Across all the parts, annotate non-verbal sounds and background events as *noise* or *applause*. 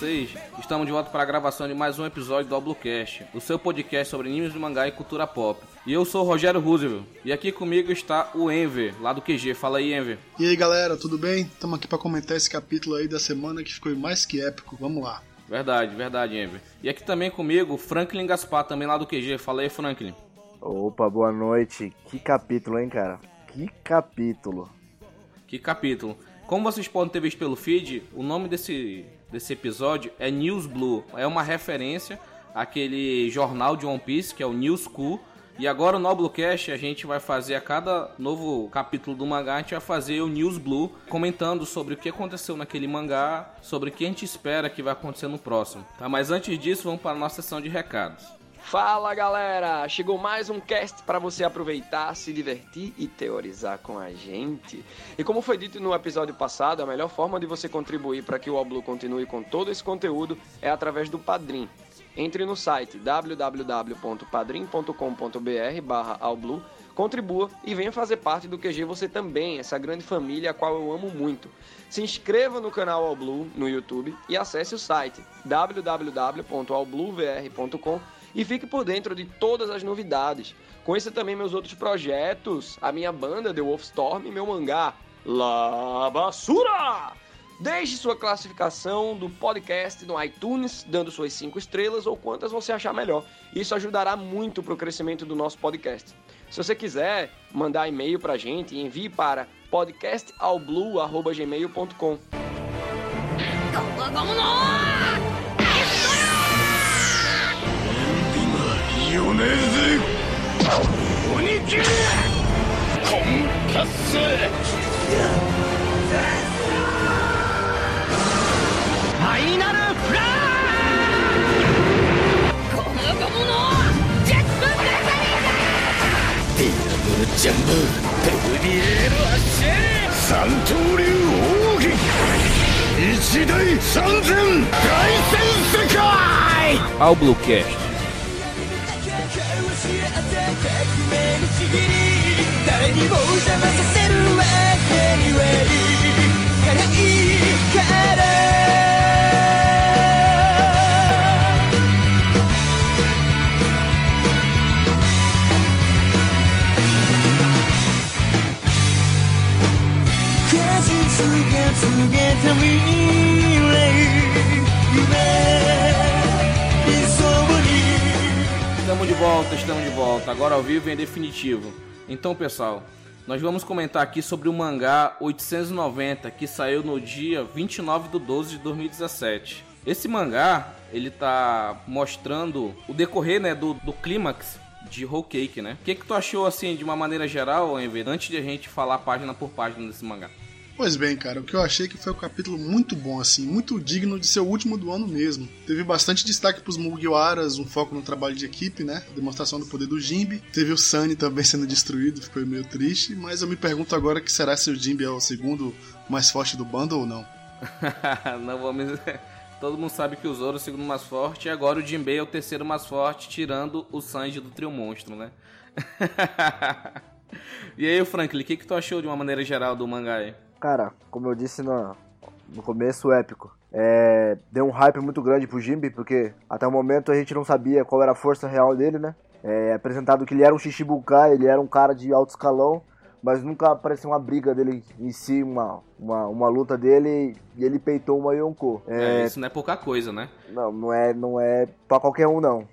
vocês? Estamos de volta para a gravação de mais um episódio do Oblucast, o seu podcast sobre animes de mangá e cultura pop. E eu sou o Rogério Roosevelt, e aqui comigo está o Enver, lá do QG. Fala aí, Enver. E aí, galera, tudo bem? Estamos aqui para comentar esse capítulo aí da semana que ficou mais que épico. Vamos lá. Verdade, verdade, Enver. E aqui também comigo, Franklin Gaspar, também lá do QG. Fala aí, Franklin. Opa, boa noite. Que capítulo, hein, cara? Que capítulo. Que capítulo. Como vocês podem ter visto pelo feed, o nome desse, desse episódio é News Blue. É uma referência àquele jornal de One Piece, que é o News Cool. E agora no Noblecast a gente vai fazer a cada novo capítulo do mangá, a gente vai fazer o News Blue, comentando sobre o que aconteceu naquele mangá, sobre o que a gente espera que vai acontecer no próximo. Tá? Mas antes disso, vamos para a nossa sessão de recados. Fala galera! Chegou mais um cast para você aproveitar, se divertir e teorizar com a gente. E como foi dito no episódio passado, a melhor forma de você contribuir para que o Oblu continue com todo esse conteúdo é através do Padrim. Entre no site www.padrim.com.br barra contribua e venha fazer parte do QG você também, essa grande família a qual eu amo muito. Se inscreva no canal Alblu no YouTube e acesse o site www.albluvr.com e fique por dentro de todas as novidades. Conheça também meus outros projetos, a minha banda The Wolfstorm e meu mangá La Basura! Deixe sua classificação do podcast no iTunes, dando suas 5 estrelas ou quantas você achar melhor. Isso ajudará muito para o crescimento do nosso podcast. Se você quiser mandar e-mail para a gente, envie para podcastalblue.gmail.com. 米ぜ鬼切れ婚活ファイナルフラーこの子者ジェットブレザリーディアブルジャンブペグリエールアッシェ三刀流奥義一大三千大戦世界 Ao Bluecast. 誰にも邪魔させるわけにはいかないから果実が告げた未来夢 Estamos de volta, estamos de volta, agora ao vivo e em definitivo. Então, pessoal, nós vamos comentar aqui sobre o mangá 890, que saiu no dia 29 de 12 de 2017. Esse mangá, ele tá mostrando o decorrer, né, do, do clímax de Whole Cake, né? O que que tu achou, assim, de uma maneira geral, Enver, antes de a gente falar página por página desse mangá? Pois bem, cara, o que eu achei que foi um capítulo muito bom, assim, muito digno de ser o último do ano mesmo. Teve bastante destaque pros Mugiwaras, um foco no trabalho de equipe, né? Demonstração do poder do Jimby. Teve o Sunny também *laughs* sendo destruído, ficou meio triste. Mas eu me pergunto agora que será se o Jimby é o segundo mais forte do bando ou não. *laughs* não vamos. *laughs* Todo mundo sabe que o Zoro é o segundo mais forte e agora o Jinbei é o terceiro mais forte, tirando o Sanji do trio monstro, né? e aí, Franklin, o que, que tu achou de uma maneira geral do mangá aí? Cara, como eu disse no, no começo, épico. É, deu um hype muito grande pro Jimby, porque até o momento a gente não sabia qual era a força real dele, né? É apresentado que ele era um Shichibukai, ele era um cara de alto escalão, mas nunca apareceu uma briga dele em si, uma, uma, uma luta dele, e ele peitou uma Yonko. É, isso não é pouca coisa, né? Não, não é, não é pra qualquer um, não.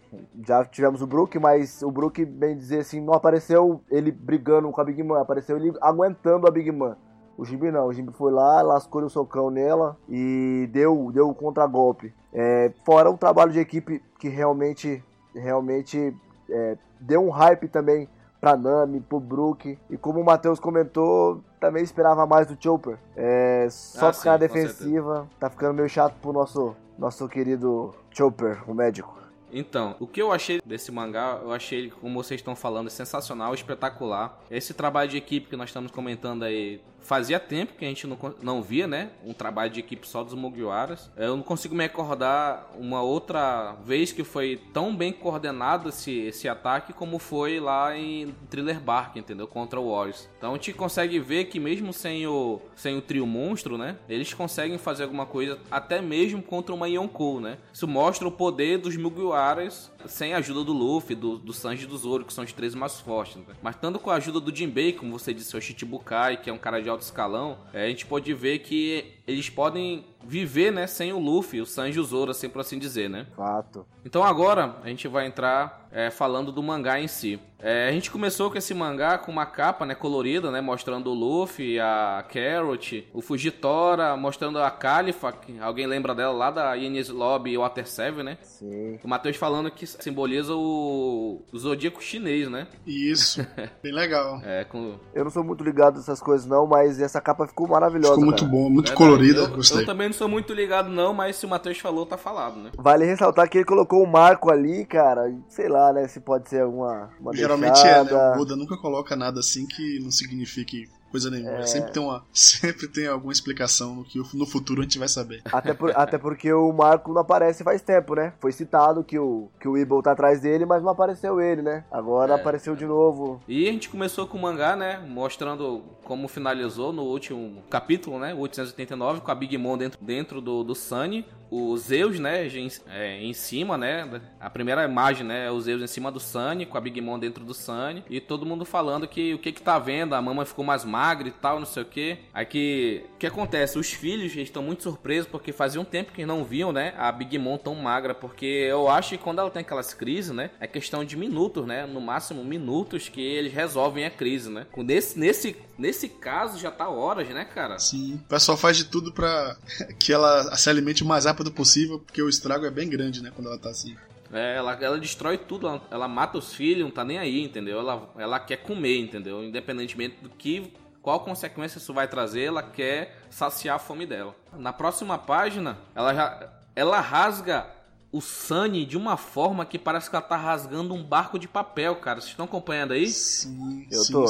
Já tivemos o Brook, mas o Brook, bem dizer assim, não apareceu ele brigando com a Big Man, apareceu ele aguentando a Big Man. O Jimmy não, o Jimmy foi lá, lascou o socão nela e deu, deu o contragolpe. É, fora o trabalho de equipe que realmente, realmente é, deu um hype também pra Nami, pro Brook. E como o Matheus comentou, também esperava mais do Chopper. É, só Ah, ficar na sim, defensiva, tá ficando meio chato pro nosso, nosso querido Chopper, o médico. Então, o que eu achei desse mangá, eu achei ele, como vocês estão falando, sensacional, espetacular. Esse trabalho de equipe que nós estamos comentando aí fazia tempo que a gente não, não via, né? Um trabalho de equipe só dos Mugiwaras. Eu não consigo me recordar uma outra vez que foi tão bem coordenado esse, esse ataque como foi lá em Thriller Bark, entendeu? Contra o Warriors. Então a gente consegue ver que mesmo sem o, sem o trio monstro, né? Eles conseguem fazer alguma coisa até mesmo contra uma Yonkou, né? Isso mostra o poder dos Mugiwaras sem a ajuda do Luffy, do, do Sanji e do Zoro, que são os três mais fortes. Né? Mas tanto com a ajuda do Jinbei, como você disse, o Shichibukai, que é um cara de alto escalão, é, a gente pode ver que eles podem viver, né, sem o Luffy, o Sanji e o Zoro, assim por assim dizer, né? Fato. Então agora a gente vai entrar é, falando do mangá em si. É, a gente começou com esse mangá com uma capa né, colorida, né, mostrando o Luffy, a Carrot, o Fujitora, mostrando a Califa, que alguém lembra dela lá da Ines Lobby e Water 7, né? Sim. O Matheus falando que simboliza o, o zodíaco chinês, né? Isso, *laughs* bem legal. É, com... Eu não sou muito ligado nessas coisas, não, mas essa capa ficou maravilhosa. Ficou muito cara. bom, muito Verdade. colorida, eu, gostei. Eu também não sou muito ligado não, mas se o Matheus falou, tá falado, né? Vale ressaltar que ele colocou o marco ali, cara. Sei lá, né? Se pode ser alguma. Uma Geralmente é, deixada. né? O Oda nunca coloca nada assim que não signifique coisa nenhuma. É. Sempre, tem uma, *laughs* sempre tem alguma explicação no que no futuro a gente vai saber. Até, por- até porque o Marco não aparece faz tempo, né? Foi citado que o, que o Weeble tá atrás dele, mas não apareceu ele, né? Agora É. apareceu de novo. E a gente começou com o mangá, né? Mostrando como finalizou no último capítulo, né? O 889, com a Big Mom dentro, dentro do, do Sunny. O Zeus, né? Em, é, em cima, né? A primeira imagem, né? É o Zeus em cima do Sunny, com a Big Mom dentro do Sunny. E todo mundo falando que o que que tá vendo, a mama ficou mais magra e tal, não sei o que. Aí que... O que acontece? Os filhos estão muito surpresos porque fazia um tempo que não viam, né? A Big Mom tão magra. Porque eu acho que quando ela tem aquelas crises, né? É questão de minutos, né? No máximo minutos que eles resolvem a crise, né? Nesse, nesse, nesse caso já tá horas, né, cara? Sim. O pessoal faz de tudo pra *laughs* que ela se alimente o mais rápido possível, porque o estrago é bem grande, né? Quando ela tá assim. É, ela, ela destrói tudo, ela, ela mata os filhos, não tá nem aí, entendeu? Ela, ela quer comer, entendeu? Independentemente do que, qual consequência isso vai trazer, ela quer saciar a fome dela. Na próxima página, ela já, ela rasga o Sunny de uma forma que parece que ela tá rasgando um barco de papel, cara. Vocês estão acompanhando aí? Sim, Eu sim. tô.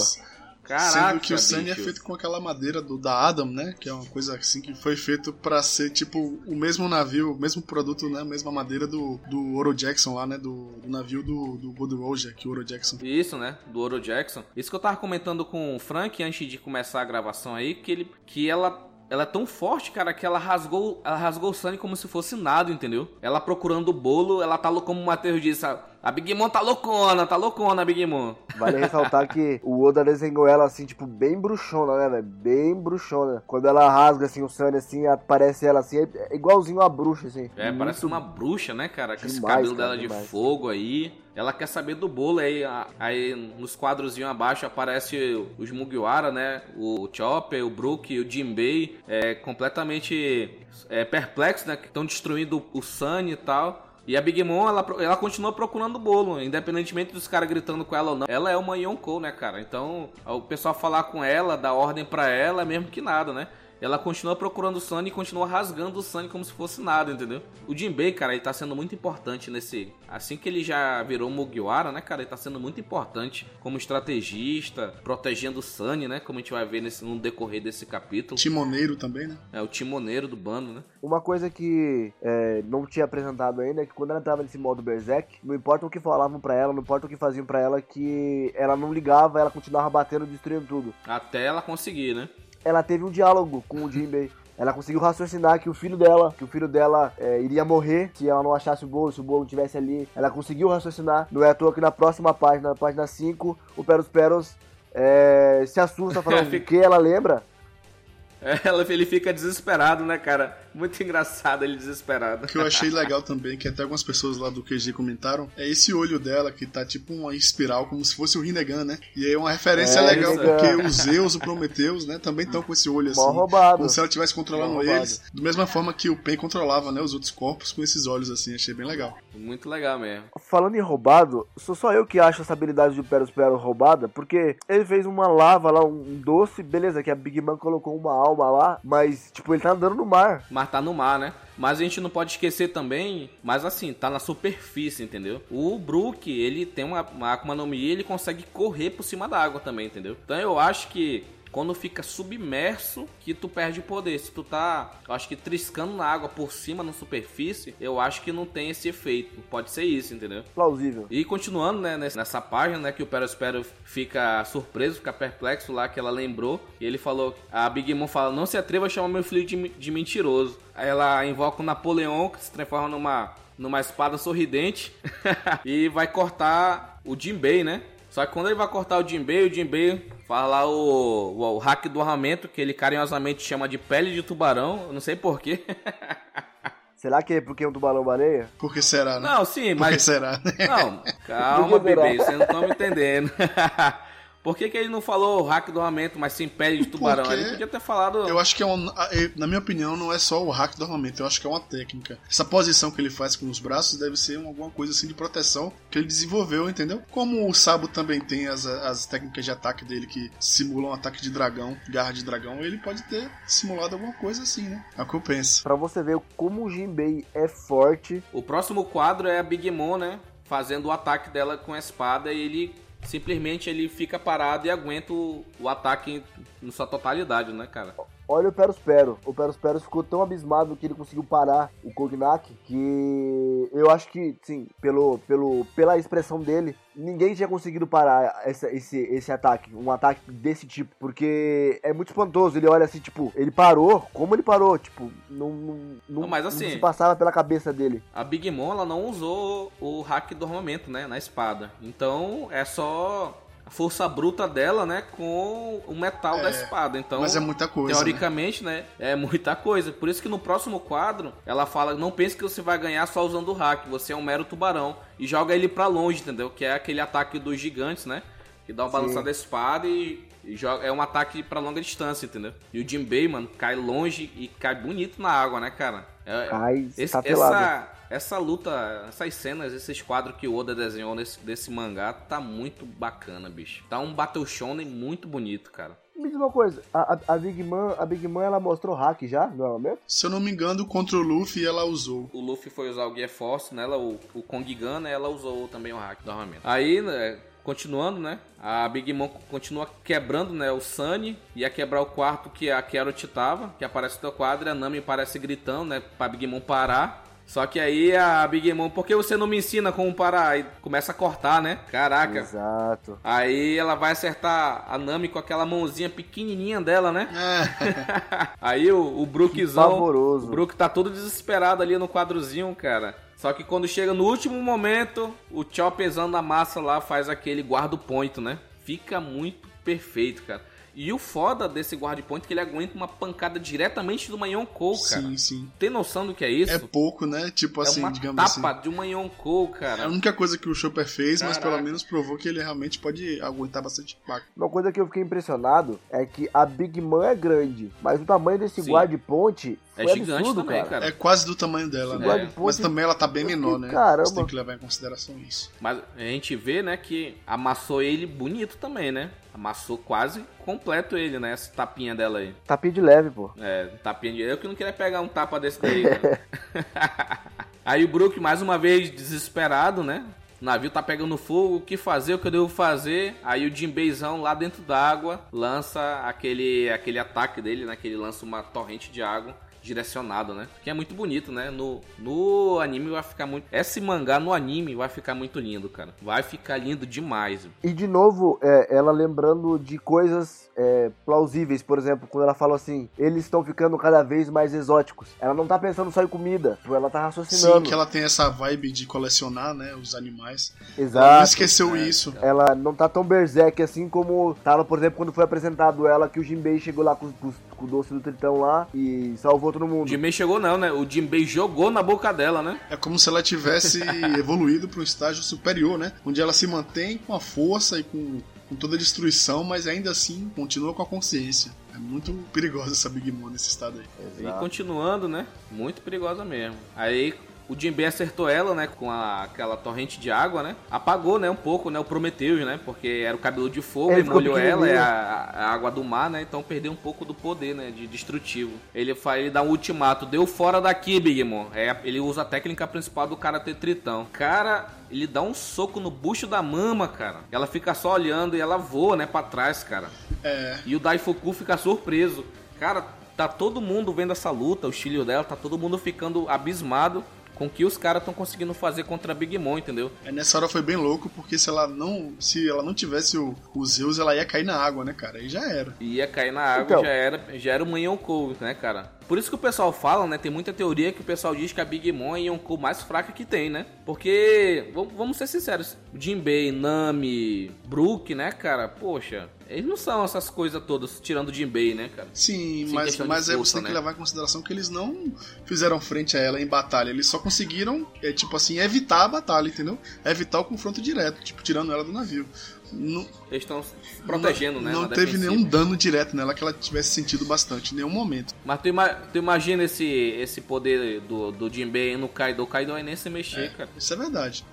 Caraca, Sendo que o Sunny é feito com aquela madeira do, da Adam, né? Que é uma coisa assim que foi feito pra ser tipo o mesmo navio, o mesmo produto, né? A mesma madeira do, do Oro Jackson lá, né? Do, do navio do, do Gold Roger, que o Oro Jackson. Isso, né? Do Oro Jackson. Isso que eu tava comentando com o Frank antes de começar a gravação aí, que ele que ela ela é tão forte, cara, que ela rasgou, ela rasgou o Sunny como se fosse nada, entendeu? Ela procurando o bolo, ela tá como o Matheus disse, a Big Mom tá loucona, tá loucona a Big Mom. Vale ressaltar que o Oda desenhou ela assim, tipo, bem bruxona, né, velho? Bem bruxona. Quando ela rasga assim o Sunny assim, aparece ela assim, é igualzinho a bruxa, assim. É, Muito parece uma bruxa, né, cara? Com esse cabelo cara, dela de demais. fogo aí. Ela quer saber do bolo aí. Aí nos quadrozinhos abaixo aparece os Mugiwara, né? O Chopper, o Brook o Jinbei. É, completamente é, perplexos, né? Que estão destruindo o Sunny e tal. E a Big Mom, ela, ela continua procurando o bolo, independentemente dos caras gritando com ela ou não. Ela é uma Yonkou, né, cara? Então, o pessoal falar com ela, dar ordem pra ela, é mesmo que nada, né? Ela continua procurando o Sunny e continua rasgando o Sunny como se fosse nada, entendeu? O Jinbei, cara, ele tá sendo muito importante nesse... Assim que ele já virou Mugiwara, né, cara? Ele tá sendo muito importante como estrategista, protegendo o Sunny, né? Como a gente vai ver nesse, no decorrer desse capítulo. Timoneiro também, né? É o timoneiro do bando, né? Uma coisa que é, não tinha apresentado ainda é que quando ela entrava nesse modo Berserk, não importa o que falavam pra ela, não importa o que faziam pra ela, que ela não ligava, ela continuava batendo, destruindo tudo. Até ela conseguir, né? Ela teve um diálogo com o Jinbei. Ela conseguiu raciocinar que o filho dela, que o filho dela é, iria morrer se ela não achasse o bolo, se o bolo estivesse ali. Ela conseguiu raciocinar. Não é à toa que na próxima página, na página 5, o Peros Peros é, se assusta falando *laughs* Fica- que ela lembra. Ela, ele fica desesperado, né, cara? Muito engraçado ele desesperado. O que eu achei legal também, que até algumas pessoas lá do QG comentaram, é esse olho dela que tá tipo uma espiral, como se fosse o Rinnegan, né? E aí é uma referência É, legal, Rinnegan. porque os Zeus, o Prometheus, né, também estão com esse olho assim. Mal roubado. Como se ela estivesse controlando eles, da mesma forma que o Pen controlava, né, os outros corpos com esses olhos assim, achei bem legal. Muito legal mesmo. Falando em roubado, sou só eu que acho essa habilidade do Peros Peros roubada, porque ele fez uma lava lá, um doce, beleza, que a Big Man colocou uma alma lá, mas, tipo, ele tá andando no mar. Mas tá no mar, né? Mas a gente não pode esquecer também, mas assim, tá na superfície, entendeu? O Brook, ele tem uma, uma Akuma no Mi, ele consegue correr por cima da água também, entendeu? Então eu acho que quando fica submerso que tu perde poder. Se tu tá, eu acho que triscando na água por cima, na superfície, eu acho que não tem esse efeito. Pode ser isso, entendeu? Plausível. E continuando, né, nessa página, né, que o Perospero fica surpreso, fica perplexo lá, que ela lembrou. E ele falou, a Big Mom fala, não se atreva a chamar meu filho de, de mentiroso. Aí ela invoca o Napoleão, que se transforma numa, numa espada sorridente, *laughs* e vai cortar o Jinbei, né? Só que quando ele vai cortar o Jinbei, o Jinbei fala lá o, o, o hack do armamento, que ele carinhosamente chama de pele de tubarão, não sei porquê. *laughs* Será que é porque é um tubarão baleia? Por que será, né? Não, sim, Por que mas será, né? Não, *laughs* calma, será? bebê, vocês não estão me entendendo. *laughs* Por que, que ele não falou hack do armamento, mas sim pele de tubarão? Porque Ele podia ter falado. Eu acho que é um, na minha opinião, não é só o hack do armamento, eu acho que é uma técnica. Essa posição que ele faz com os braços deve ser um- alguma coisa assim de proteção que ele desenvolveu, entendeu? Como o Sabo também tem as, as técnicas de ataque dele que simulam ataque de dragão, garra de dragão, ele pode ter simulado alguma coisa assim, né? É o que eu penso. Pra você ver como o Jinbei é forte. O próximo quadro é a Big Mom, né? Fazendo o ataque dela com a espada e ele simplesmente ele fica parado e aguenta o, o ataque em sua totalidade, né, cara? Olha o Perospero. O Perospero ficou tão abismado que ele conseguiu parar o Kognak que eu acho que, sim, pelo, pelo, pela expressão dele, ninguém tinha conseguido parar essa- esse, esse ataque. Um ataque desse tipo. Porque é muito espantoso. Ele olha assim, tipo, ele parou. Como ele parou? Tipo, não, não, não, Não, mas assim- não se passava pela cabeça dele. A Big Mom ela não usou o hack do armamento, né, na espada. Então é só a força bruta dela, né, com o metal da É, espada. Então Mas é muita coisa. né? Teoricamente, né? É muita coisa. Por isso que no próximo quadro, ela fala: não pense que você vai ganhar só usando o hack, você é um mero tubarão. E joga ele pra longe, entendeu? Que é aquele ataque dos gigantes, né? Que dá uma Sim. balançada da espada e, é um ataque pra longa distância, entendeu? E o Jinbei, mano, cai longe e cai bonito na água, né, cara? É, Cai esse- estatelado. essa, essa luta, essas cenas, esses quadros que o Oda desenhou nesse, desse mangá, tá muito bacana, bicho. Tá um Battle Shonen muito bonito, cara. Me diz uma coisa, a, a, a Big Man, a Big Man ela mostrou hack já no armamento? Se eu não me engano, contra o Luffy ela usou. O Luffy foi usar o Gear Force nela, o, o Kong Gun, né? Ela usou também o hack do armamento. Aí, né, continuando, né? A Big Mom continua quebrando, né? O Sunny. Ia quebrar o quarto que a Carrot tava, que aparece no teu quadro. A Nami parece gritando, né? Pra Big Mom parar. Só que aí a Big Mom, por que você não me ensina como parar? Aí começa a cortar, né? Caraca. Exato. Aí ela vai acertar a Nami com aquela mãozinha pequenininha dela, né? É, *laughs* Aí o, o Brookzão. pavoroso. O Brook tá todo desesperado ali no quadrozinho, cara. Só que quando chega no último momento, o Chop pesando a massa lá faz aquele guarda point, né? Fica muito perfeito, cara. E o foda desse guarda point é que ele aguenta uma pancada diretamente do Manhon Cole, cara. sim, sim. Tem noção do que é isso? É pouco, né? Tipo É assim, uma digamos assim. tapa de um Manhon Cole, É cara. a única coisa que o Chopper fez, mas Caraca. pelo menos provou que ele realmente pode aguentar bastante impacto. Uma coisa que eu fiquei impressionado é que a Big Man é grande, mas o tamanho desse Sim. guarda-ponte É foi gigante absurdo, também, cara. cara. É quase do tamanho dela, né? guarda-ponte- Mas também ela tá bem eu menor, fiquei, né? caramba. Você tem que levar em consideração isso. Mas a gente vê, né, que amassou ele bonito também, né? Amassou quase completo ele, né? Essa tapinha dela aí. Tapinha de leve, pô. É, tapinha de. Eu que não queria pegar um tapa desse daí, cara. *laughs* Aí o Brook, mais uma vez, desesperado, né? O navio tá pegando fogo, o que fazer, o que eu devo fazer? Aí o Jinbeizão lá dentro d'água lança aquele, aquele ataque dele, né? Que ele lança uma torrente de água direcionado, né? Que é muito bonito, né? No, no anime vai ficar muito. Esse mangá no anime vai ficar muito lindo, cara. Vai ficar lindo demais. E de novo, é, ela lembrando de coisas é, plausíveis, por exemplo, quando ela fala assim, eles estão ficando cada vez mais exóticos. Ela não tá pensando só em comida, tipo, ela tá Sim, raciocinando. que ela tem essa vibe de colecionar, né? Os animais. Ela não Exato. esqueceu isso. Ela não tá tão berserk assim como tava, por exemplo, quando foi apresentado ela que o Jinbei chegou lá com, com- com o doce do tritão lá e salvou todo O mundo. Jinbei chegou não, né? O Jinbei jogou na boca dela, né? É como se ela tivesse *laughs* evoluído para um estágio superior, né? Onde ela se mantém com a força e com, com toda a destruição, mas ainda assim continua com a consciência. É muito perigosa essa Big Mom nesse estado aí. E Exato. continuando, né? Muito perigosa mesmo. Aí o Jinbei acertou ela, né, com a- aquela torrente de água, né? Apagou, né, um pouco, né, o Prometheus, né? Porque era o cabelo de fogo Ele e molhou ela, é a, a água do mar, né? Então perdeu um pouco do poder, né, de destrutivo. Ele faz, ele dá um ultimato, deu fora daqui, Big Mom. É, ele usa a técnica principal do Karate Tritão. Cara, ele dá um soco no bucho da mama, cara. Ela fica só olhando e ela voa, né, pra trás, cara. É, E o Daifuku fica surpreso. Cara, tá todo mundo vendo essa luta, o filho dela, tá todo mundo ficando abismado com o que os caras estão conseguindo fazer contra a Big Mom, entendeu? é, nessa hora foi bem louco, porque se ela não. Se ela não tivesse o, o Zeus, ela ia cair na água, né, cara? Aí já era. E ia cair na água Então. já era já era uma Yonkou, né, cara? Por isso que o pessoal fala, né? Tem muita teoria que o pessoal diz que a Big Mom é a Yonkou mais fraca que tem, né? Porque, vamos, ser sinceros, Jinbei, Nami, Brook, né, cara? Poxa, eles não são essas coisas todas, tirando o Jinbei, né, cara? Sim, Sem mas, mas aí força, você tem que né? levar em consideração que eles não fizeram frente a ela em batalha. Eles só conseguiram, é, tipo assim, evitar a batalha, entendeu? Evitar o confronto direto, tipo, tirando ela do navio. Não, Eles estão se protegendo, né? não teve defensiva. nenhum dano direto nela que ela tivesse sentido bastante, em nenhum momento. Mas tu, ima- tu imagina esse, esse poder do, do Jinbei no Kaido. O Kaido vai nem se mexer, cara. Isso é verdade.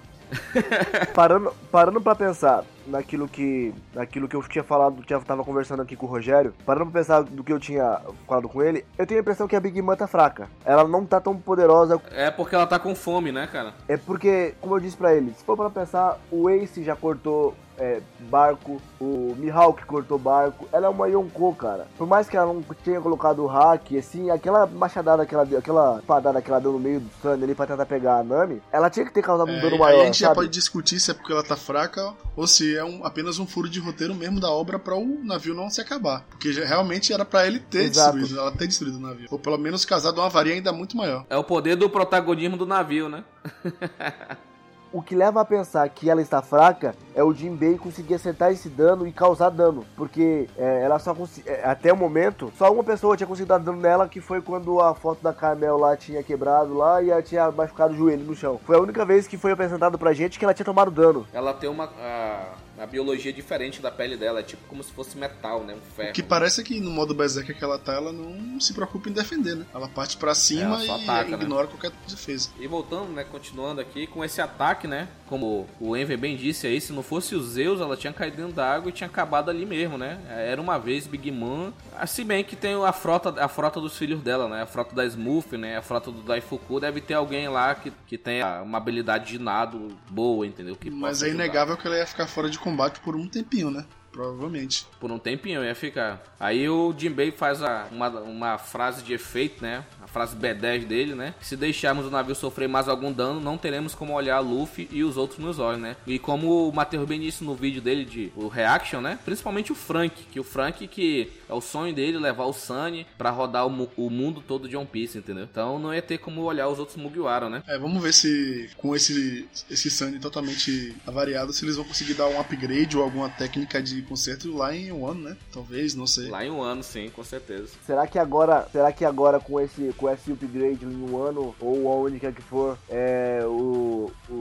Parando, parando pra pensar naquilo que, naquilo que eu tinha falado, tinha, tava conversando aqui com o Rogério, parando pra pensar do que eu tinha falado com ele, eu tenho a impressão que a Big Mom tá fraca. Ela não tá tão poderosa. É porque ela tá com fome, né, cara? É porque, como eu disse pra ele, se for pra pensar, o Ace já cortou é, barco, o Mihawk cortou barco, ela é uma Yonkou, cara. Por mais que ela não tenha colocado o hack, assim, aquela machadada que ela deu, aquela espadada que ela deu no meio do Sunny ali pra tentar pegar a Nami, ela tinha que ter causado um É, dano aí maior, a gente já sabe? pode discutir se é porque ela tá fraca ou se é um- apenas um furo de roteiro mesmo da obra pra o navio não se acabar. Porque já- realmente era pra ele ter Exato. destruído, ela ter destruído o navio. Ou pelo menos causado uma avaria ainda muito maior. É o poder do protagonismo do navio, né? O que leva a pensar que ela está fraca é o Jinbei conseguir acertar esse dano e causar dano. Porque é, ela só é, até o momento, só uma pessoa tinha conseguido dar dano nela, que foi quando a foto da Carmel lá tinha quebrado lá e ela tinha machucado o joelho no chão. Foi a única vez que foi apresentado pra gente que ela tinha tomado dano. Ela tem uma, a, uma biologia diferente da pele dela. É tipo como se fosse metal, né? Um ferro. O que parece é que no modo Berserker que ela tá, ela não se preocupa em defender, né? Ela parte pra cima só e ataca, né? ignora qualquer defesa. E voltando, né, continuando aqui com esse ataque, né, como o Enver bem disse aí, se não fosse o Zeus, ela tinha caído dentro da água e tinha acabado ali mesmo, né? Era uma vez Big Mom, assim bem que tem a frota, a frota dos filhos dela, né? A frota da Smurf, né? A frota do Daifuku, deve ter alguém lá que, que tenha uma habilidade de nado boa, entendeu? Que Mas é inegável que ela ia ficar fora de combate por um tempinho, né? Provavelmente. Por um tempinho ia ficar. Aí o Jinbei faz a- uma, uma frase de efeito, né? A frase B10 dele, né? Se deixarmos o navio sofrer mais algum dano, não teremos como olhar Luffy e os outros nos olhos, né? E como o Matheus bem disse no vídeo dele de o reaction, né? Principalmente o Frank, que o Frank que é o sonho dele levar o Sunny pra rodar o, o mundo todo de One Piece, entendeu? Então não ia ter como olhar os outros Mugiwara, né? É, vamos ver se com esse, esse Sunny totalmente avariado, se eles vão conseguir dar um upgrade ou alguma técnica de conserto lá em um ano, né? Talvez, não sei. Lá em um ano, sim, com certeza. Será que agora, será que agora com esse, com esse upgrade em um ano ou aonde quer que for, é, o, o,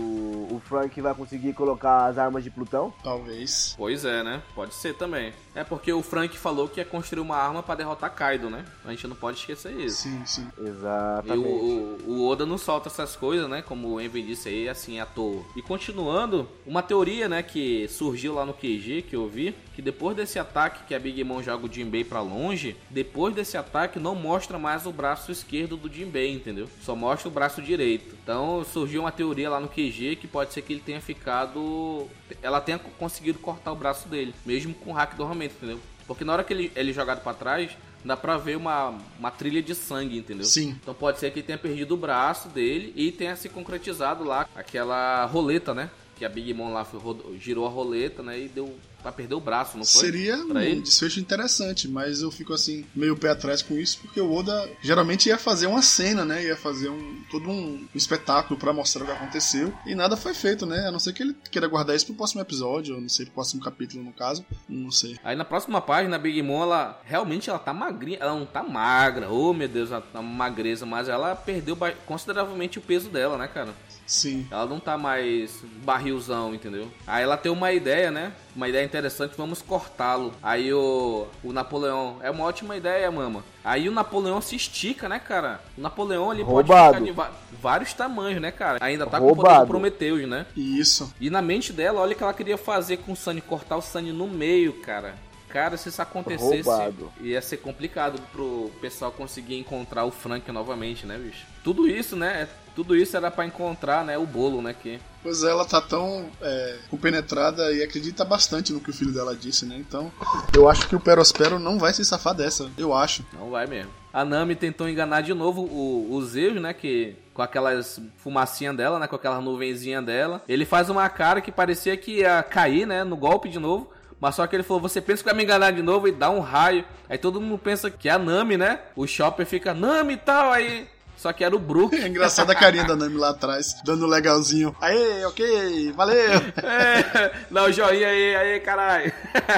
o Frank vai conseguir colocar as armas de Plutão? Talvez. Pois é, né? Pode ser também. É porque o Frank falou que ia construir uma arma pra derrotar Kaido, né? A gente não pode esquecer isso. Sim, sim. E Exatamente. o, o, o Oda não solta essas coisas, né? Como o Envy disse aí, assim, à toa. E continuando, uma teoria, né, que surgiu lá no QG, que eu vi, que depois desse ataque que a Big Mom joga o Jinbei pra longe, depois desse ataque não mostra mais o braço esquerdo do Jinbei, entendeu? Só mostra o braço direito. Então surgiu uma teoria lá no QG que pode ser que ele tenha ficado... Ela tenha conseguido cortar o braço dele, mesmo com o hack do armamento, entendeu? Porque na hora que ele, ele é jogado pra trás, dá pra ver uma, uma trilha de sangue, entendeu? Sim. Então pode ser que ele tenha perdido o braço dele e tenha se concretizado lá aquela roleta, né? Que a Big Mom lá foi, girou a roleta, né? E deu pra perder o braço, não foi? Seria Pra um ele? desfecho interessante, mas eu fico assim, meio pé atrás com isso, porque o Oda geralmente ia fazer uma cena, né? Ia fazer um todo um espetáculo pra mostrar o que aconteceu. E nada foi feito, né? A não ser que ele queira guardar isso pro próximo episódio, ou não sei, pro próximo capítulo, no caso. Não sei. Aí na próxima página, a Big Mom, ela realmente ela tá magrinha, ela não tá magra, oh meu Deus, ela tá magreza, mas ela perdeu consideravelmente o peso dela, né, cara? Sim. Ela não tá mais barrilzão, entendeu? Aí ela tem uma ideia, né? Uma ideia interessante, vamos cortá-lo. Aí o, o Napoleão, é uma ótima ideia, mama. Aí o Napoleão se estica, né, cara? O Napoleão pode Roubado. ficar de vários tamanhos, né, cara? Ainda tá com o poder do Roubado. Prometheus, né? Isso. E na mente dela, olha o que ela queria fazer com o Sunny, cortar o Sunny no meio, cara. Cara, se isso acontecesse, Roubado. ia ser complicado pro pessoal conseguir encontrar o Frank novamente, né, bicho? Tudo isso, né? Tudo isso era pra encontrar, né, o bolo, né, que... Pois é, ela tá tão é, compenetrada e acredita bastante no que o filho dela disse, né? Então, eu acho que o Perospero não vai se safar dessa. Eu acho. Não vai mesmo. A Nami tentou enganar de novo o, o Zeus, né? Que com aquelas fumacinhas dela, né? Com aquela nuvenzinha dela. Ele faz uma cara que parecia que ia cair, né? No golpe de novo. Mas só que ele falou, você pensa que vai me enganar de novo e dá um raio. Aí todo mundo pensa que é a Nami, né? O Chopper fica, Nami e tal, aí... Só que era o Brook. *laughs* É engraçado a carinha da Nami lá atrás, dando legalzinho. Aê, ok, valeu! É, dá o joinha aí, aí, caralho.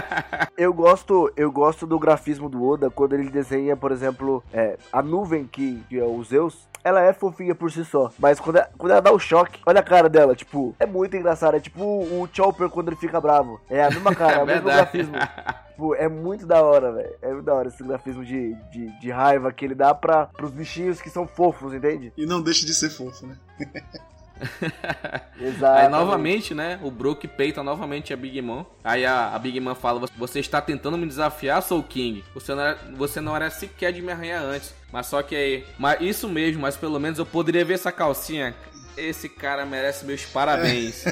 *laughs* Eu gosto, eu gosto do grafismo do Oda quando ele desenha, por exemplo, é, a nuvem que, que é o Zeus. Ela é fofinha por si só, mas quando ela, quando ela dá o choque, olha a cara dela, tipo, é muito engraçado. É tipo o Chopper quando ele fica bravo. É a mesma cara, é o mesmo *laughs* verdade. grafismo. Tipo, é muito da hora, velho. É muito da hora esse grafismo de, de, de raiva que ele dá pra, pros bichinhos que são fofos, entende? E não deixa de ser fofo, né? Exato. *laughs* Aí novamente, né? O Brook peita novamente a Big Mom. Aí a, a Big Mom fala: Você está tentando me desafiar, Soul King. Você não, era, você não era sequer de me arranhar antes. Mas só que aí. Mas isso mesmo, mas pelo menos eu poderia ver essa calcinha. Esse cara merece meus parabéns.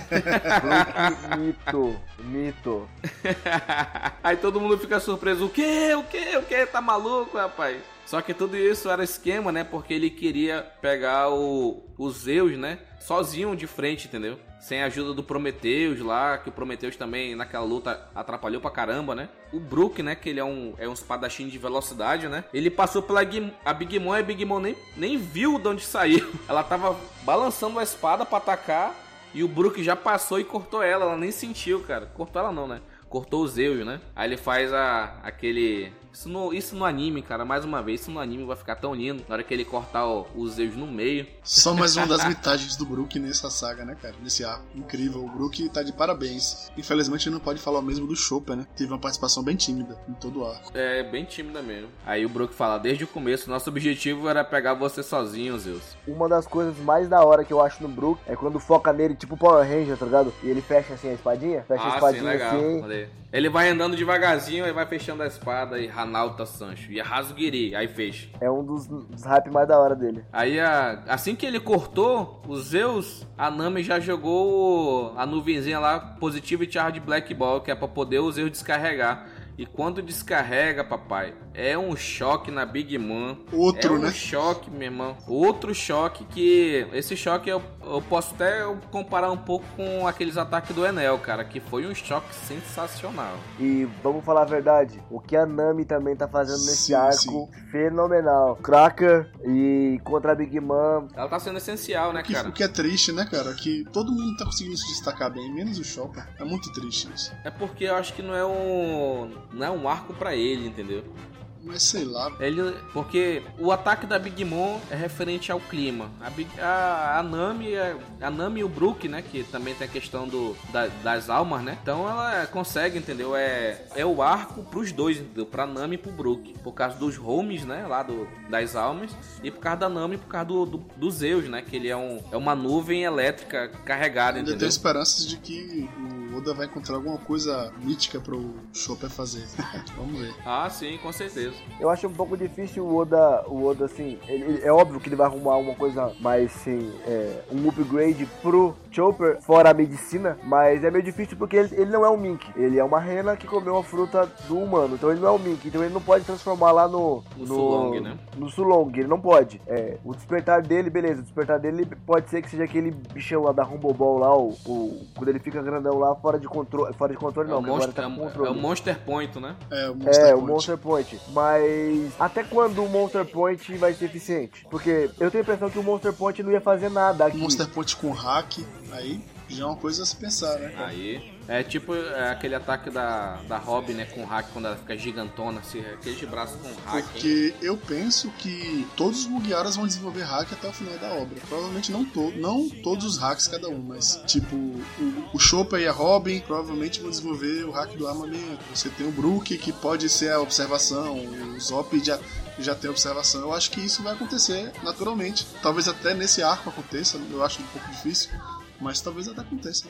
*laughs* Mito, mito. *laughs* aí todo mundo fica surpreso: O que? O que? O que? Tá maluco, rapaz? Só que tudo isso era esquema, né? Porque ele queria pegar o, o Zeus, né? Sozinho de frente, entendeu? Sem a ajuda do Prometheus lá, que o Prometheus também naquela luta atrapalhou pra caramba, né? O Brook, né? Que ele é um, é um espadachim de velocidade, né? Ele passou pela a Big Mom e a Big Mom nem, nem viu de onde saiu. *laughs* Ela tava balançando a espada pra atacar e o Brook já passou e cortou ela. Ela nem sentiu, cara. Cortou ela não, né? Cortou o Zeus, né? Aí ele faz a, aquele. Isso no, isso no anime, cara, mais uma vez, isso no anime vai ficar tão lindo. Na hora que ele cortar o, o Zeus no meio. Só mais uma das *laughs* mitagens do Brook nessa saga, né, cara? Nesse arco. Incrível. O Brook tá de parabéns. Infelizmente, ele não pode falar o mesmo do Chopper, né? Teve uma participação bem tímida em todo o arco. É bem tímida mesmo. Aí o Brook fala: Desde o começo, nosso objetivo era pegar você sozinho, Zeus. Uma das coisas mais da hora que eu acho no Brook é quando foca nele, tipo Power Ranger, tá ligado? E ele fecha assim a espadinha, fecha a Ah, sim, espadinha legal. assim. Ele vai andando devagarzinho, aí vai fechando a espada e Ranalta Sancho. E Rasugiri, aí fecha. É um dos, dos hype mais da hora dele. Aí, a- assim que ele cortou o Zeus, a Nami já jogou a nuvenzinha lá, positiva e charge Black Ball, que é pra poder o Zeus descarregar. E quando descarrega, papai, é um choque na Big Mom. Outro, é um né? choque, meu irmão. Outro choque que. Esse choque eu, eu posso até comparar um pouco com aqueles ataques do Enel, cara, que foi um choque sensacional. E vamos falar a verdade, o que a Nami também tá fazendo nesse Sim, arco, sim. fenomenal. Cracker e contra a Big Mom. Ela tá sendo essencial, né, O que, cara? o que é triste, né, cara? Que todo mundo tá conseguindo se destacar bem, menos o Chopper. É muito triste isso. É porque eu acho que não é um. Não é um arco pra ele, entendeu? Mas sei lá. Ele, porque o ataque da Big Mom é referente ao clima. A, Big- a, a Nami, é- a Nami e o Brook, né, que também tem a questão do, da- das almas, né? Então ela consegue, entendeu? É, é o arco pros dois, entendeu? Pra Nami e pro Brook. Por causa dos homes, né, lá do, das almas. E por causa da Nami, por causa do, do, do Zeus, né? Que ele é, um, é uma nuvem elétrica carregada, Ainda entendeu? tenho esperanças de que o Oda vai encontrar alguma coisa mítica pro Chopper fazer. *laughs* Vamos ver. Ah, sim, com certeza. Eu acho um pouco difícil o Oda, o Oda assim, ele- ele- é óbvio que ele vai arrumar uma coisa mais, assim, é, um upgrade pro Chopper, fora a medicina, mas é meio difícil porque ele, ele não é um Mink, ele é uma rena que comeu a fruta do humano, então ele não é um Mink, então ele não pode transformar lá no... No Sulong, né? No Sulong, ele não pode. É, o despertar dele, beleza, o despertar dele pode ser que seja aquele bichão lá da Rumble Ball lá, o, o- quando ele fica grandão lá, fora de controle, fora de controle É não, o, monster, tá com é, controle. é o Monster Point, né? É, o Monster É, o Point. Monster Point. Mas até quando o Monster Point vai ser eficiente? Porque eu tenho a impressão que o Monster Point não ia fazer nada aqui. Monster Point com hack, aí Já é uma coisa a se pensar, né? cara? Aí. É tipo é, aquele ataque da, da Robin, né, com o hack quando ela fica gigantona, assim, aqueles braços com hack. hein? Porque eu penso que todos os Mugiaras vão desenvolver hack até o final da obra. Provavelmente não, to não todos os hacks cada um, mas tipo, o, o Chopper e a Robin provavelmente vão desenvolver o hack do armamento. Você tem o Brook que pode ser a observação, o Zop já, já tem observação. Eu acho que isso vai acontecer naturalmente. Talvez até nesse arco aconteça, eu acho um pouco difícil, mas talvez até aconteça.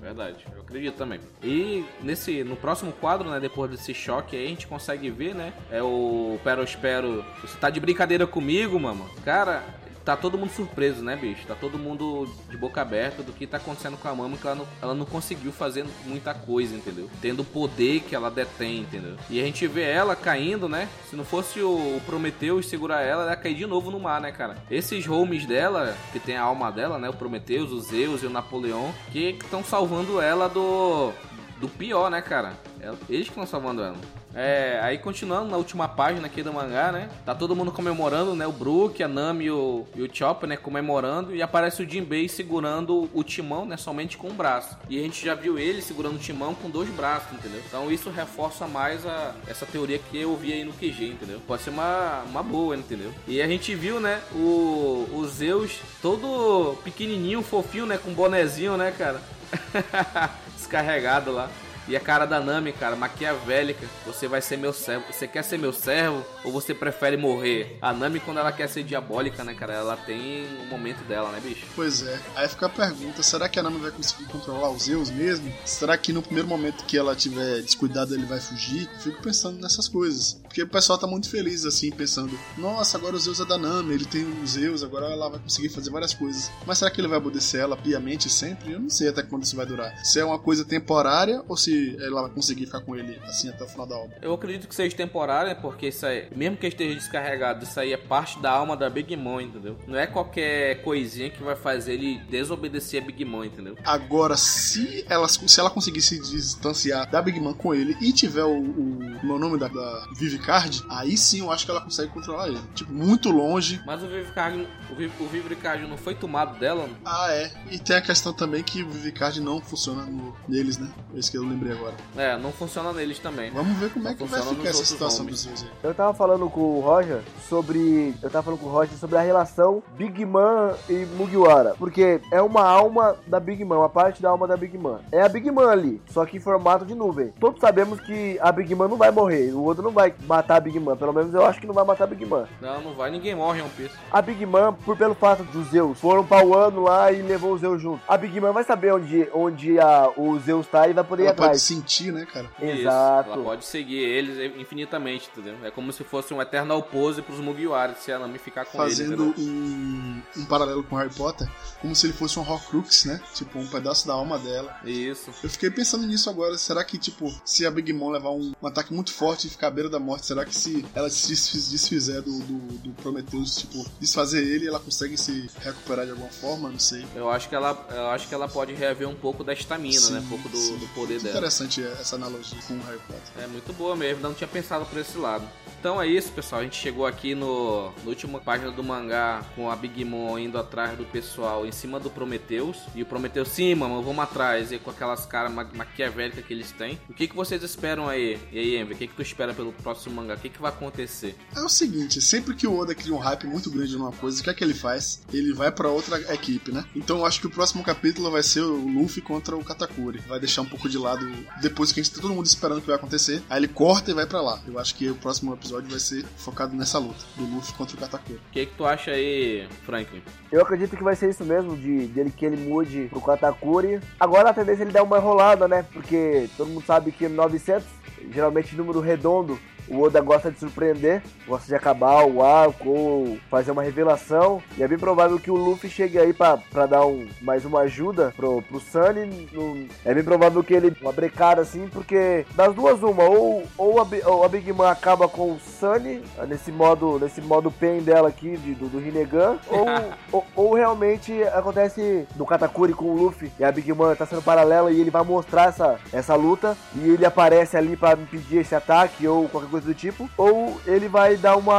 É verdade, eu acredito também. E nesse, no próximo quadro, né, depois desse choque aí, a gente consegue ver, né, é o Perospero, você tá de brincadeira comigo, mano? Cara, tá todo mundo surpreso, né, bicho? Tá todo mundo de boca aberta do que tá acontecendo com a Mama, que ela não, ela não conseguiu fazer muita coisa, entendeu? Tendo o poder que ela detém, entendeu? E a gente vê ela caindo, né? Se não fosse o, Prometheus segurar ela, ela ia cair de novo no mar, né, cara? Esses homes dela, que tem a alma dela, né? O Prometheus, o Zeus e o Napoleão, que estão salvando ela do. Do pior, né, cara? Ela- Eles que estão salvando ela. É, aí continuando na última página aqui do mangá, né? Tá todo mundo comemorando, né? O Brook, a Nami e o, e o Chopper, né? Comemorando. E aparece o Jinbei segurando o timão, né? Somente com um braço. E a gente já viu ele segurando o timão com dois braços, entendeu? Então isso reforça mais a, essa teoria que eu vi aí no QG, entendeu? Pode ser uma, uma boa, entendeu? E a gente viu, né? O, o Zeus todo pequenininho, fofinho, né? Com bonezinho, né, cara? *laughs* Descarregado lá. E a cara da Nami, cara, maquiavélica. Você vai ser meu servo. Você quer ser meu servo ou você prefere morrer? A Nami, quando ela quer ser diabólica, né, cara, ela tem um momento dela, né, bicho? Pois é. Aí fica a pergunta: será que a Nami vai conseguir controlar os Zeus mesmo? Será que no primeiro momento que ela tiver descuidado ele vai fugir? Fico pensando nessas coisas. Porque o pessoal tá muito feliz assim, pensando: nossa, agora o Zeus é da Nami, ele tem os Zeus, agora ela vai conseguir fazer várias coisas. Mas será que ele vai obedecer ela piamente sempre? Eu não sei até quando isso vai durar. Se é uma coisa temporária ou se ela vai conseguir ficar com ele assim até o final da obra. Eu acredito que seja temporária, porque isso aí, mesmo que esteja descarregado, isso aí é parte da alma da Big Mom, entendeu? Não é qualquer coisinha que vai fazer ele desobedecer a Big Mom, entendeu? Agora, se ela, se ela conseguir se distanciar da Big Man com ele e tiver o, o, o nome da, da Vivicard, aí sim eu acho que ela consegue controlar ele. Tipo, muito longe. Mas o Vivicard, o, Viv, o Vivricard não foi tomado dela? Ah, é. E tem a questão também que o Vivicard não funciona no, neles, né? É isso que eu lembrei agora. É, não funciona neles também. Vamos ver como é Não que vai funciona ficar essa situação nomes. dos aí. Eu tava falando com o Roger sobre. Eu tava falando com o Roger sobre a relação Big Man e Mugiwara. Porque é uma alma da Big Man, uma parte da alma da Big Man. É a Big Man ali, só que em formato de nuvem. Todos sabemos que a Big Man não vai morrer. O outro não vai matar a Big Man. Pelo menos eu acho que não vai matar a Big Man. Não, não vai, ninguém morre em One Piece. A Big Man, por pelo fato dos Zeus, foram pra Wano lá e levou o Zeus junto. A Big Man vai saber onde, onde a, o Zeus tá e vai poder ir Ela pode atrás. sentir, né, cara? Isso, Exato. ela pode seguir eles infinitamente, entendeu? É como se fosse um eternal pose pros Mugiwara, se a Nami ficar com eles, Fazendo entendeu? um, um paralelo com Harry Potter, como se ele fosse um Horcrux, né? Tipo, um pedaço da alma dela. Isso. Eu fiquei pensando nisso agora. Será que, tipo, se a Big Mom levar um, um ataque muito forte e ficar à beira da morte, será que se ela se desfiz- desfizer do, do, do Prometheus, tipo, desfazer ele, ela consegue se recuperar de alguma forma? Não sei. Eu acho que ela, eu acho que ela pode reaver um pouco da estamina, né? Um pouco do, sim. do poder Muito dela. interessante essa analogia com o Harry Potter. É muito boa mesmo, não tinha pensado por esse lado. Então é isso, pessoal. A gente chegou aqui no, no última página do mangá com a Big Mom indo atrás do pessoal em cima do Prometheus. E o Prometheus, sim, mano, vamos atrás. E com aquelas caras ma maquiavélicas que eles têm. O que, que vocês esperam aí? E aí, Envy, o que, que tu espera pelo próximo mangá? O que, que vai acontecer? É o seguinte, sempre que o Oda cria um hype muito grande numa coisa, o que é que ele faz? Ele vai pra outra equipe, né? Então eu acho que o próximo capítulo vai ser o Luffy contra o Katakuri. Vai deixar um pouco de lado depois que a gente tá todo mundo esperando o que vai acontecer. Aí ele corta e vai pra lá. Eu acho que o próximo episódio vai ser focado nessa luta do Luffy contra o Katakuri. O que, que tu acha aí, Franklin? Eu acredito que vai ser isso mesmo, de dele que ele mude pro Katakuri. Agora a tendência é ele dar uma enrolada, né? Porque todo mundo sabe que 900, geralmente número redondo, o Oda gosta de surpreender, gosta de acabar o arco ou fazer uma revelação. E é bem provável que o Luffy chegue aí pra, pra dar um, mais uma ajuda pro, pro Sunny. No- é bem provável que ele uma brecada assim, porque das duas uma, ou, ou, a, ou a Big Man acaba com o Sunny nesse modo, nesse modo pen dela aqui, de- do, do Rinnegan, *laughs* ou, ou, ou realmente acontece do Katakuri com o Luffy e a Big Man tá sendo paralela e ele vai mostrar essa, essa luta e ele aparece ali pra impedir esse ataque ou qualquer coisa coisa do tipo, ou ele vai dar uma.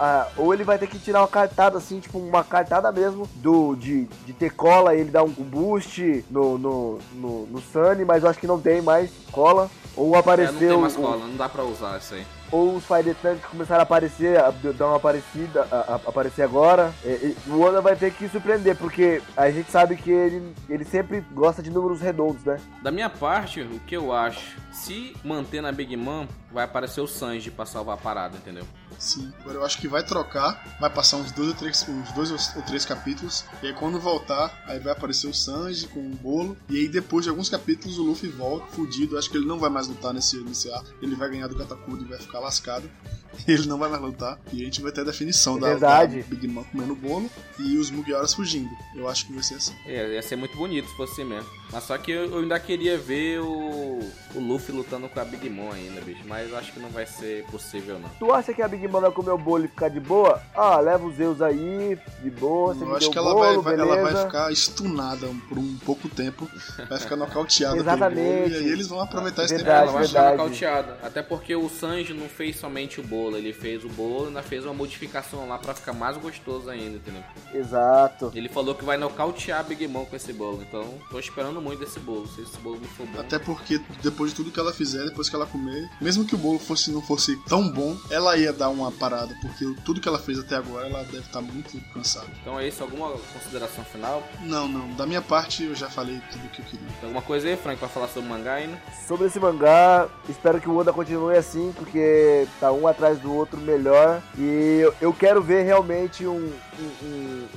ah, ou ele vai ter que tirar uma cartada assim, tipo, uma cartada mesmo do de, de ter cola, ele dá um boost no, no, no, no Sunny, mas eu acho que não tem mais cola. Ou É, não apareceu. tem mais o- cola, não dá pra usar isso aí. Ou os Fire Tanks começaram a aparecer, a dar uma aparecida, a, a- aparecer agora. E- e o Oda vai ter que surpreender, porque a gente sabe que ele, ele sempre gosta de números redondos, né? Da minha parte, o que eu acho, se manter na Big Mom, vai aparecer o Sanji pra salvar a parada, entendeu? Sim, agora eu acho que vai trocar, vai passar uns dois ou três, uns dois ou três capítulos, e aí quando voltar, aí vai aparecer o Sanji com um bolo, e aí depois de alguns capítulos o Luffy volta fudido, acho que ele não vai mais lutar nesse, nesse ar, ele vai ganhar do Katakuri e vai ficar lascado, *laughs* ele não vai mais lutar, e a gente vai ter a definição É da, verdade. da Big Mom comendo bolo e os Mugiwaras fugindo. Eu acho que vai ser assim. É, ia ser muito bonito se fosse assim mesmo. Mas só que eu, eu ainda queria ver o, o Luffy lutando com a Big Mom ainda, bicho. Mas eu acho que não vai ser possível, não. Tu acha que a Big Mom vai comer o bolo e ficar de boa? Ah, leva os Zeus aí, de boa, você Eu me acho que ela, bolo, vai, vai- ela vai ficar estunada por um pouco tempo, vai ficar nocauteada pelo Exatamente. bolo, e aí eles vão aproveitar esse Verdade, ela vai ficar nocauteada. Até porque o Sanji não fez somente o bolo, ele fez o bolo e ainda fez uma modificação lá pra ficar mais gostoso ainda, entendeu? Exato. Ele falou que vai nocautear a Big Mom com esse bolo, então tô esperando muito desse bolo. Se esse bolo não for bom. Até porque depois de tudo que ela fizer, depois que ela comer, mesmo que o bolo fosse não fosse tão bom, ela ia dar uma parada, porque tudo que ela fez até agora, ela deve estar muito cansada. Então é isso, alguma consideração final? Não, não, da minha parte eu já falei tudo que eu queria. Tem alguma coisa aí, Frank, pra falar sobre o mangá ainda? Sobre esse mangá, espero que o Oda continue assim, porque tá um atrás do outro melhor. E eu, quero ver realmente um, um, um-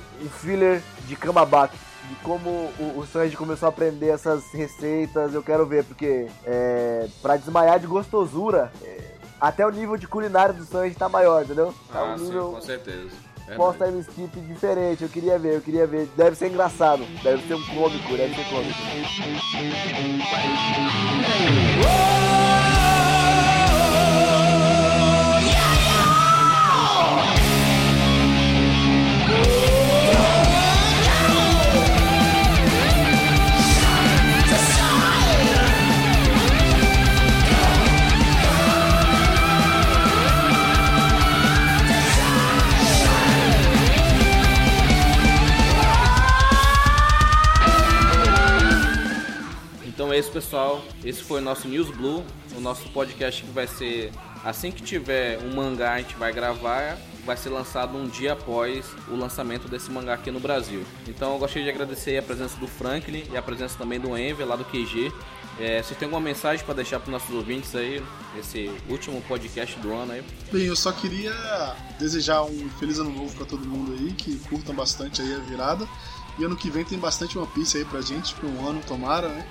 filler de Kamabaki. De como o, o Sanji começou a aprender essas receitas, eu quero ver, porque é, pra desmaiar de gostosura, é, até o nível de culinária do Sanji tá maior, entendeu? Tá ah, um sim, nível com certeza. Verdade. pós-time skip diferente, eu queria ver, eu queria ver. Deve ser engraçado, deve ser um cômico, deve ser cômico. É isso, pessoal. Esse foi o nosso News Blue, o nosso podcast que vai ser assim que tiver um mangá a gente vai gravar, vai ser lançado um dia após o lançamento desse mangá aqui no Brasil. Então eu gostaria de agradecer a presença do Franklin e a presença também do Enver lá do QG. É, têm alguma mensagem para deixar para nossos ouvintes aí, esse último podcast do ano aí? Bem, eu só queria desejar um feliz ano novo pra todo mundo aí, que curtam bastante aí a virada. E ano que vem tem bastante One Piece aí pra gente, pra um ano tomara, né?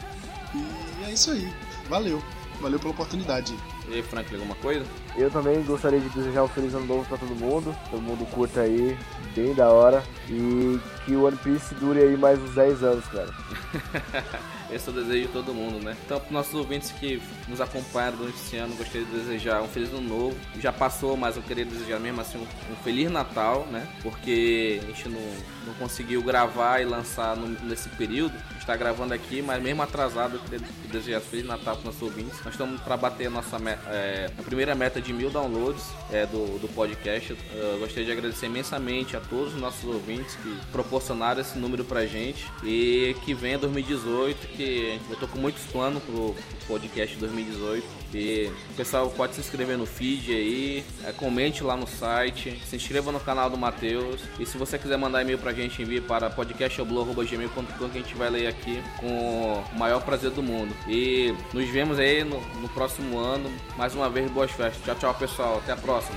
E é isso aí. Valeu. Valeu pela oportunidade. E aí, Franklin, alguma coisa? Eu também gostaria de desejar um feliz ano novo pra todo mundo. Todo mundo curta aí, bem da hora. E que o One Piece dure aí mais uns 10 anos, cara. *laughs* Esse é o desejo de todo mundo, né? Então, para nossos ouvintes que nos acompanharam durante esse ano, gostaria de desejar um feliz ano novo. Já passou, mas eu queria desejar mesmo assim um, feliz Natal, né? Porque a gente não, não conseguiu gravar e lançar no- nesse período. A gente tá gravando aqui, mas mesmo atrasado, eu queria desejar feliz Natal para nossos ouvintes. Nós estamos para bater a nossa é, a primeira meta de mil downloads é, do, do podcast. Eu gostaria de agradecer imensamente a todos os nossos ouvintes que proporcionaram esse número pra gente e que venha 2018, que eu tô com muitos planos pro podcast 2018. E o pessoal pode se inscrever no feed aí, é, comente lá no site, se inscreva no canal do Matheus. E se você quiser mandar e-mail pra gente, envie para podcastoblu.gmail.com que a gente vai ler aqui com o maior prazer do mundo. E nos vemos aí no, no próximo ano. Mais uma vez, boas festas. Tchau, tchau, pessoal. Até a próxima.